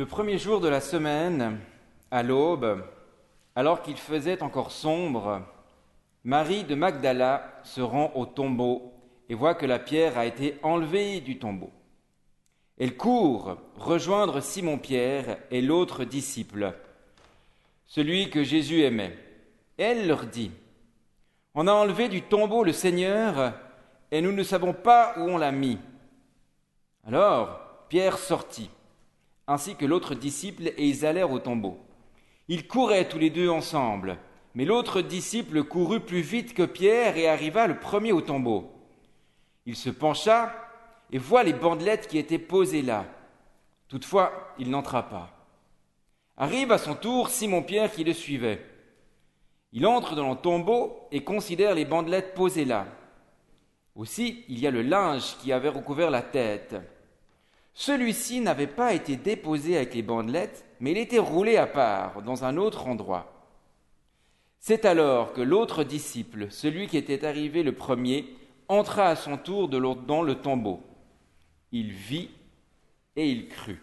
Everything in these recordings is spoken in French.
Le premier jour de la semaine, à l'aube, alors qu'il faisait encore sombre, Marie de Magdala se rend au tombeau et voit que la pierre a été enlevée du tombeau. Elle court rejoindre Simon-Pierre et l'autre disciple, celui que Jésus aimait. Elle leur dit, On a enlevé du tombeau le Seigneur et nous ne savons pas où on l'a mis. Alors Pierre sortit, ainsi que l'autre disciple, et ils allèrent au tombeau. Ils couraient tous les deux ensemble, mais l'autre disciple courut plus vite que Pierre et arriva le premier au tombeau. Il se pencha et voit les bandelettes qui étaient posées là. Toutefois, il n'entra pas. Arrive à son tour Simon-Pierre qui le suivait. Il entre dans le tombeau et considère les bandelettes posées là. Aussi, il y a le linge qui avait recouvert la tête. Celui-ci n'avait pas été déposé avec les bandelettes, mais il était roulé à part, dans un autre endroit. C'est alors que l'autre disciple, celui qui était arrivé le premier, entra à son tour de dans le tombeau. Il vit et il crut.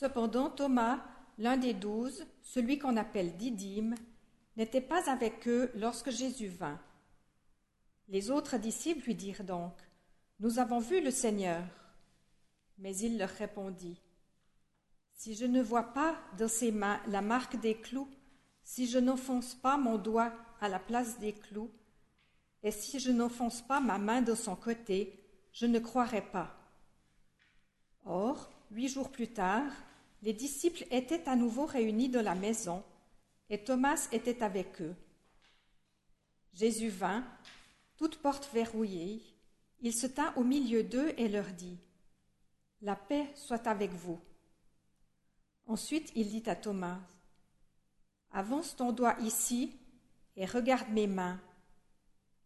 Cependant, Thomas, l'un des douze, celui qu'on appelle Didyme, n'était pas avec eux lorsque Jésus vint. Les autres disciples lui dirent donc Nous avons vu le Seigneur. Mais il leur répondit Si je ne vois pas dans ses mains la marque des clous, si je n'enfonce pas mon doigt à la place des clous, et si je n'enfonce pas ma main de son côté, je ne croirai pas. Or, huit jours plus tard, les disciples étaient à nouveau réunis dans la maison, et Thomas était avec eux. Jésus vint, toute porte verrouillée, il se tint au milieu d'eux et leur dit La paix soit avec vous. Ensuite il dit à Thomas Avance ton doigt ici et regarde mes mains.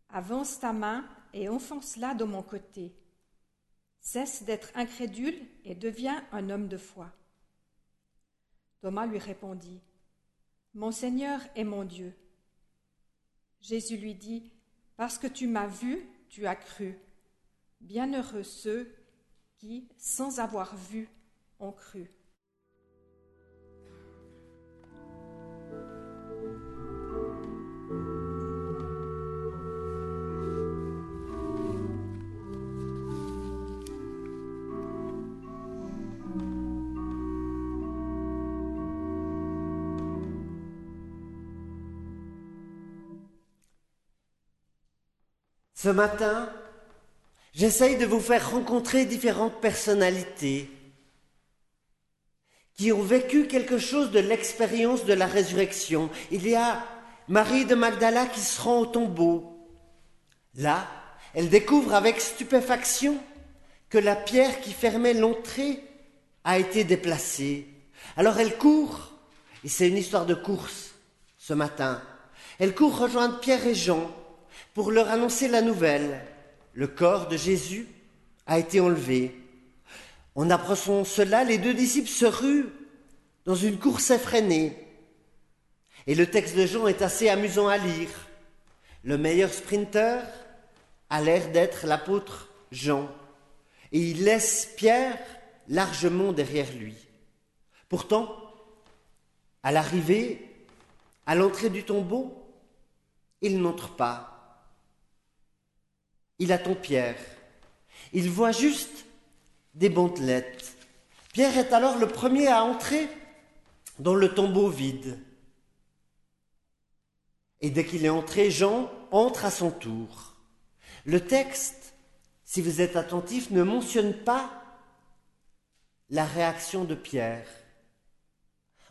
Avance ta main et enfonce-la de mon côté. Cesse d'être incrédule et deviens un homme de foi. Thomas lui répondit, Mon Seigneur est mon Dieu. Jésus lui dit, Parce que tu m'as vu, tu as cru. Bienheureux ceux qui, sans avoir vu, ont cru. Ce matin, j'essaye de vous faire rencontrer différentes personnalités qui ont vécu quelque chose de l'expérience de la résurrection. Il y a Marie de Magdala qui se rend au tombeau. Là, elle découvre avec stupéfaction que la pierre qui fermait l'entrée a été déplacée. Alors elle court, et c'est une histoire de course ce matin. Elle court rejoindre Pierre et Jean pour leur annoncer la nouvelle. Le corps de Jésus a été enlevé. En apprenant cela, les deux disciples se ruent dans une course effrénée. Et le texte de Jean est assez amusant à lire. Le meilleur sprinter a l'air d'être l'apôtre Jean. Et il laisse Pierre largement derrière lui. Pourtant, à l'arrivée, à l'entrée du tombeau, il n'entre pas. Il attend Pierre. Il voit juste des bandelettes. Pierre est alors le premier à entrer dans le tombeau vide. Et dès qu'il est entré, Jean entre à son tour. Le texte, si vous êtes attentif, ne mentionne pas la réaction de Pierre.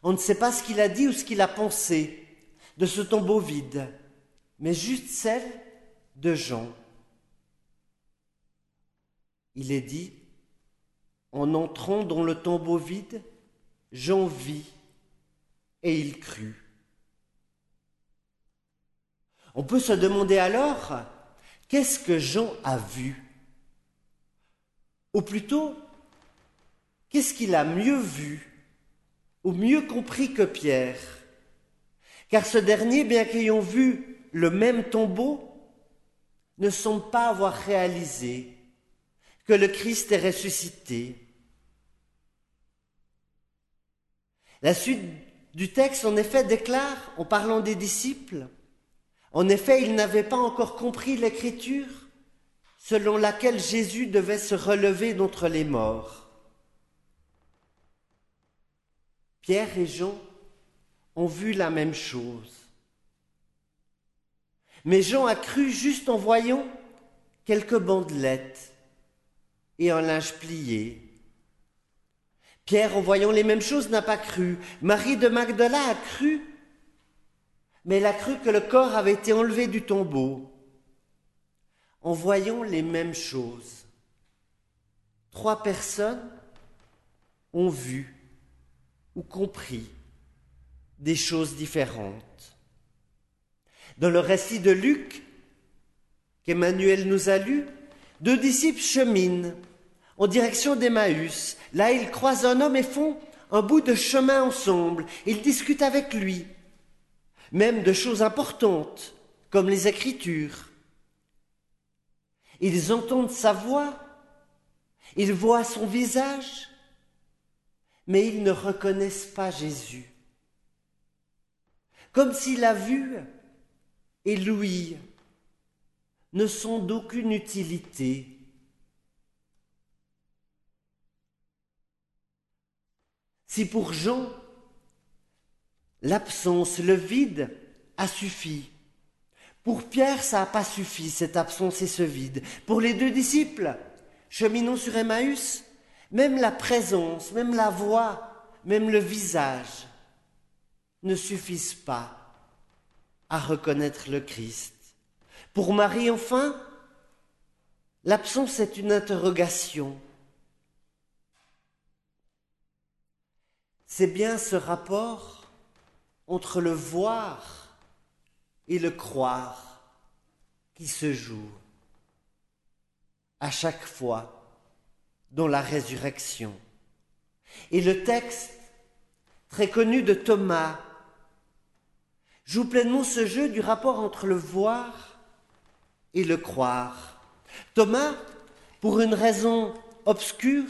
On ne sait pas ce qu'il a dit ou ce qu'il a pensé de ce tombeau vide, mais juste celle de Jean il est dit, En entrant dans le tombeau vide, Jean vit et il crut. On peut se demander alors, qu'est-ce que Jean a vu? Ou plutôt, qu'est-ce qu'il a mieux vu ou mieux compris que Pierre? Car ce dernier, bien qu'ayant vu le même tombeau, ne semble pas avoir réalisé que le Christ est ressuscité. La suite du texte, en effet, déclare, en parlant des disciples, en effet, ils n'avaient pas encore compris l'écriture selon laquelle Jésus devait se relever d'entre les morts. Pierre et Jean ont vu la même chose. Mais Jean a cru juste en voyant quelques bandelettes et un linge plié. Pierre, en voyant les mêmes choses, n'a pas cru. Marie de Magdala a cru, mais elle a cru que le corps avait été enlevé du tombeau. En voyant les mêmes choses, trois personnes ont vu ou compris des choses différentes. Dans le récit de Luc, qu'Emmanuel nous a lu, deux disciples cheminent en direction d'Emmaüs. Là, ils croisent un homme et font un bout de chemin ensemble. Ils discutent avec lui, même de choses importantes, comme les Écritures. Ils entendent sa voix, ils voient son visage, mais ils ne reconnaissent pas Jésus. Comme si la vue et l'ouïe ne sont d'aucune utilité. Si pour Jean, l'absence, le vide a suffi, pour Pierre, ça n'a pas suffi, cette absence et ce vide. Pour les deux disciples, cheminant sur Emmaüs, même la présence, même la voix, même le visage ne suffisent pas à reconnaître le Christ. Pour Marie, enfin, l'absence est une interrogation. C'est bien ce rapport entre le voir et le croire qui se joue à chaque fois dans la résurrection. Et le texte très connu de Thomas joue pleinement ce jeu du rapport entre le voir et le croire. Thomas, pour une raison obscure,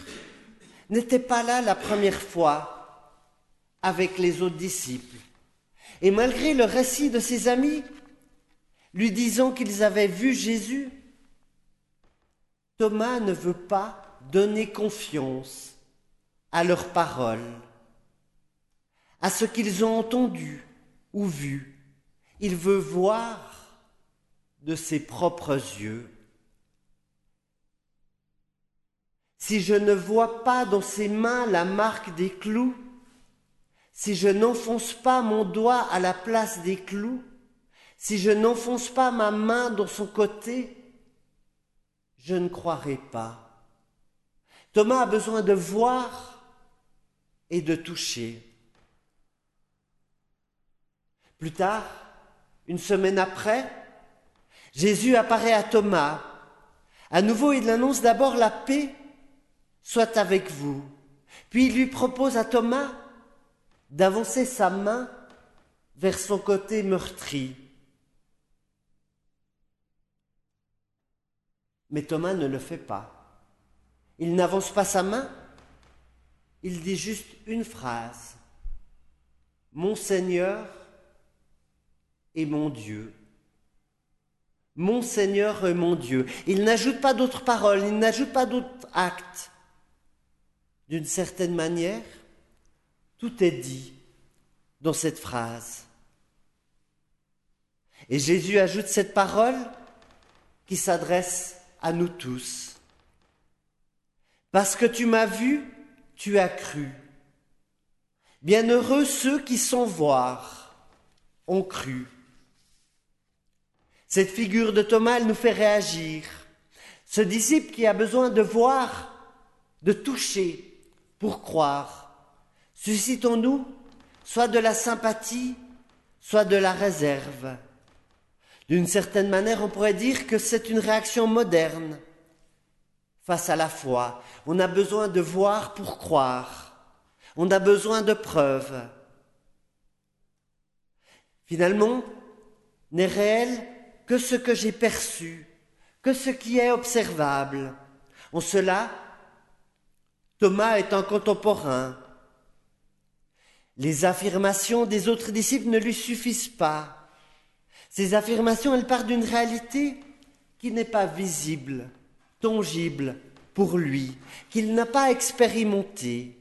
n'était pas là la première fois avec les autres disciples. Et malgré le récit de ses amis, lui disant qu'ils avaient vu Jésus, Thomas ne veut pas donner confiance à leurs paroles, à ce qu'ils ont entendu ou vu. Il veut voir de ses propres yeux. Si je ne vois pas dans ses mains la marque des clous, si je n'enfonce pas mon doigt à la place des clous, si je n'enfonce pas ma main dans son côté, je ne croirai pas. Thomas a besoin de voir et de toucher. Plus tard, une semaine après, Jésus apparaît à Thomas. À nouveau, il annonce d'abord la paix soit avec vous. Puis il lui propose à Thomas d'avancer sa main vers son côté meurtri. Mais Thomas ne le fait pas. Il n'avance pas sa main, il dit juste une phrase. Mon Seigneur et mon Dieu. Mon Seigneur et mon Dieu. Il n'ajoute pas d'autres paroles, il n'ajoute pas d'autres actes. D'une certaine manière, tout est dit dans cette phrase. Et Jésus ajoute cette parole qui s'adresse à nous tous. Parce que tu m'as vu, tu as cru. Bienheureux ceux qui sans voir ont cru. Cette figure de Thomas, nous fait réagir. Ce disciple qui a besoin de voir de toucher pour croire. Suscitons-nous soit de la sympathie, soit de la réserve. D'une certaine manière, on pourrait dire que c'est une réaction moderne face à la foi. On a besoin de voir pour croire. On a besoin de preuves. Finalement, n'est réel que ce que j'ai perçu, que ce qui est observable. En cela, Thomas est un contemporain. Les affirmations des autres disciples ne lui suffisent pas. Ces affirmations, elles partent d'une réalité qui n'est pas visible, tangible pour lui, qu'il n'a pas expérimentée.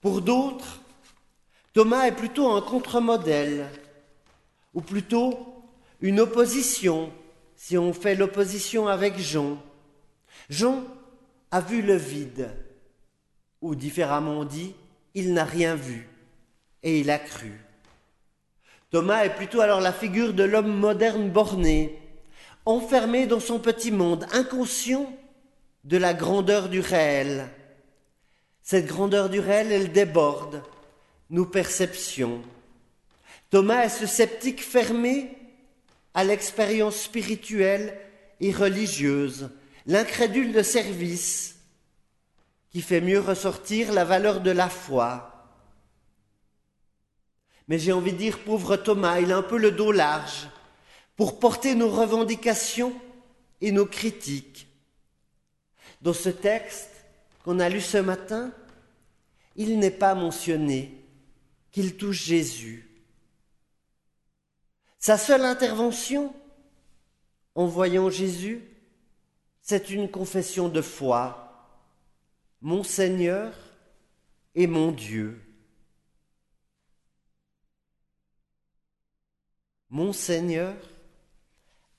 Pour d'autres, Thomas est plutôt un contre-modèle, ou plutôt une opposition, si on fait l'opposition avec Jean. Jean a vu le vide, ou différemment dit, il n'a rien vu, et il a cru. Thomas est plutôt alors la figure de l'homme moderne borné, enfermé dans son petit monde, inconscient de la grandeur du réel. Cette grandeur du réel, elle déborde nos perceptions. Thomas est ce sceptique fermé à l'expérience spirituelle et religieuse, l'incrédule de service, qui fait mieux ressortir la valeur de la foi. Mais j'ai envie de dire, pauvre Thomas, il a un peu le dos large pour porter nos revendications et nos critiques. Dans ce texte qu'on a lu ce matin, il n'est pas mentionné qu'il touche Jésus. Sa seule intervention en voyant Jésus, c'est une confession de foi. Mon Seigneur et mon Dieu. Mon Seigneur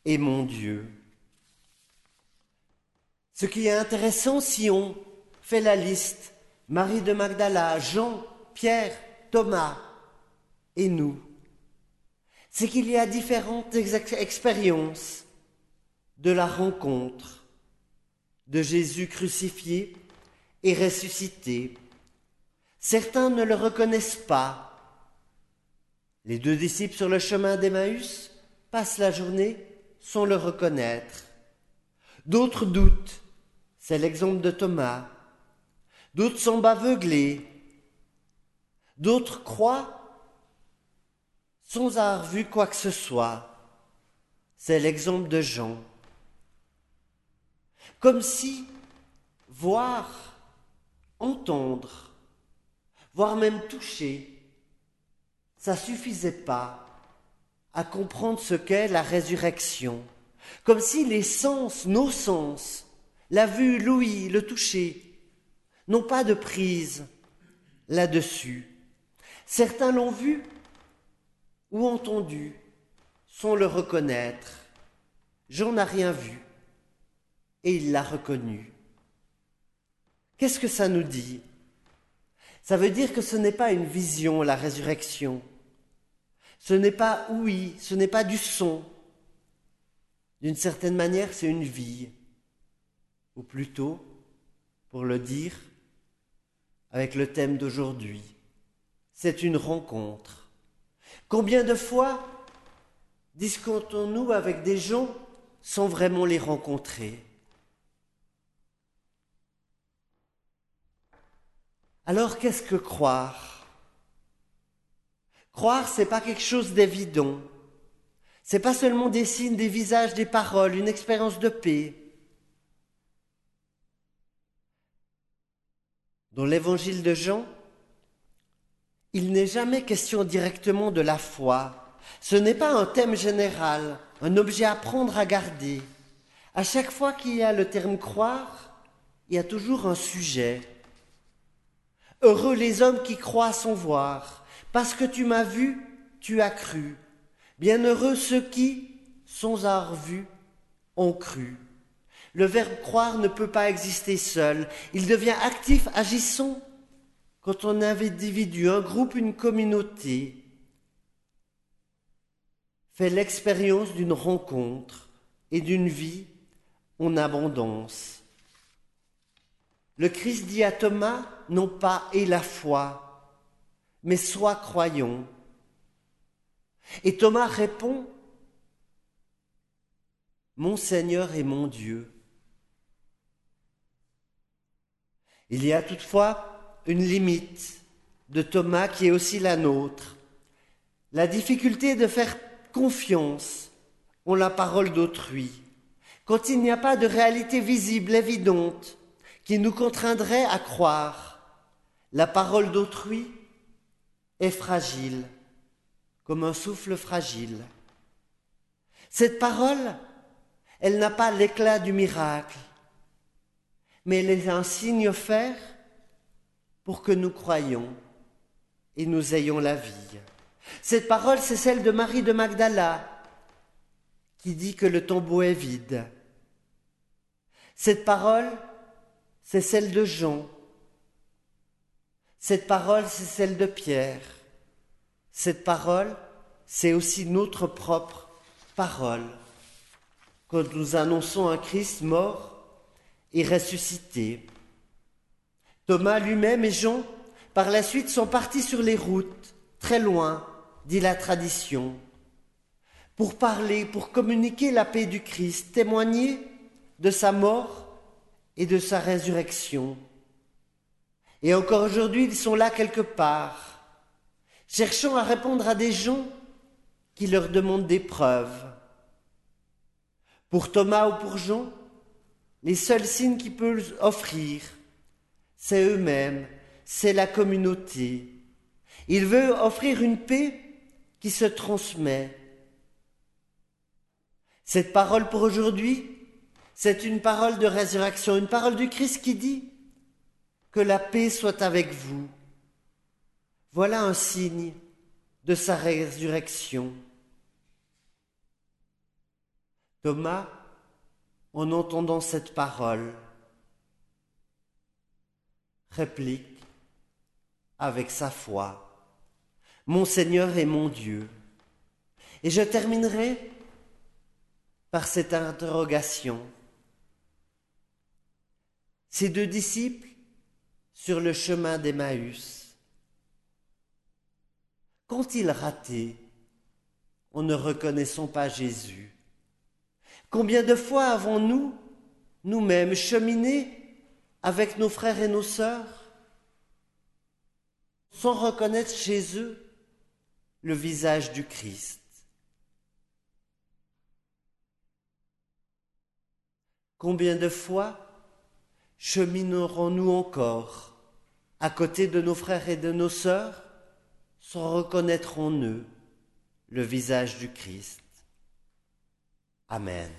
et mon Dieu. Ce qui est intéressant si on fait la liste, Marie de Magdala, Jean, Pierre, Thomas et nous, c'est qu'il y a différentes expériences de la rencontre de Jésus crucifié et ressuscité. Certains ne le reconnaissent pas. Les deux disciples sur le chemin d'Emmaüs passent la journée sans le reconnaître. D'autres doutent. C'est l'exemple de Thomas. D'autres sont aveuglés. D'autres croient sans avoir vu quoi que ce soit. C'est l'exemple de Jean. Comme si voir, entendre, voire même toucher, ça suffisait pas à comprendre ce qu'est la résurrection. Comme si les sens, nos sens, la vue, l'ouïe, le toucher, n'ont pas de prise là-dessus. Certains l'ont vu ou entendu sans le reconnaître. J'en ai rien vu et il l'a reconnu. Qu'est-ce que ça nous dit? Ça veut dire que ce n'est pas une vision, la résurrection. Ce n'est pas oui, ce n'est pas du son. D'une certaine manière, c'est une vie. Ou plutôt, pour le dire, avec le thème d'aujourd'hui, c'est une rencontre. Combien de fois discutons-nous avec des gens sans vraiment les rencontrer? Alors qu'est-ce que croire? Croire, c'est pas quelque chose d'évident. C'est pas seulement des signes, des visages, des paroles, une expérience de paix. Dans l'évangile de Jean, il n'est jamais question directement de la foi. Ce n'est pas un thème général, un objet à prendre à garder. À chaque fois qu'il y a le terme croire, il y a toujours un sujet. Heureux les hommes qui croient sans voir, parce que tu m'as vu, tu as cru. Bienheureux ceux qui, sans avoir vu, ont cru. Le verbe croire ne peut pas exister seul, il devient actif, agissant quand on avait individu, un groupe, une communauté, fait l'expérience d'une rencontre et d'une vie en abondance. le Christ dit à Thomas, non pas et la foi, mais sois croyant. Et Thomas répond, Mon Seigneur et mon Dieu. Il y a toutefois une limite de Thomas qui est aussi la nôtre. La difficulté de faire confiance en la parole d'autrui, quand il n'y a pas de réalité visible, évidente, qui nous contraindrait à croire. La parole d'autrui est fragile, comme un souffle fragile. Cette parole, elle n'a pas l'éclat du miracle, mais elle est un signe offert pour que nous croyions et nous ayons la vie. Cette parole, c'est celle de Marie de Magdala, qui dit que le tombeau est vide. Cette parole, c'est celle de Jean. Cette parole, c'est celle de Pierre. Cette parole, c'est aussi notre propre parole. Quand nous annonçons un Christ mort et ressuscité. Thomas lui-même et Jean, par la suite, sont partis sur les routes, très loin, dit la tradition, pour parler, pour communiquer la paix du Christ, témoigner de sa mort et de sa résurrection. Et encore aujourd'hui, ils sont là quelque part, cherchant à répondre à des gens qui leur demandent des preuves. Pour Thomas ou pour Jean, les seuls signes qu'ils peuvent offrir, c'est eux-mêmes, c'est la communauté. Il veut offrir une paix qui se transmet. Cette parole pour aujourd'hui, c'est une parole de résurrection, une parole du Christ qui dit que la paix soit avec vous. Voilà un signe de sa résurrection. Thomas, en entendant cette parole, réplique avec sa foi, Mon Seigneur et mon Dieu. Et je terminerai par cette interrogation. Ces deux disciples sur le chemin d'Emmaüs. Qu'ont-ils raté en ne reconnaissant pas Jésus? Combien de fois avons-nous, nous-mêmes, cheminé avec nos frères et nos sœurs sans reconnaître chez eux le visage du Christ Combien de fois cheminerons-nous encore à côté de nos frères et de nos sœurs sans reconnaître en eux le visage du Christ? Amen.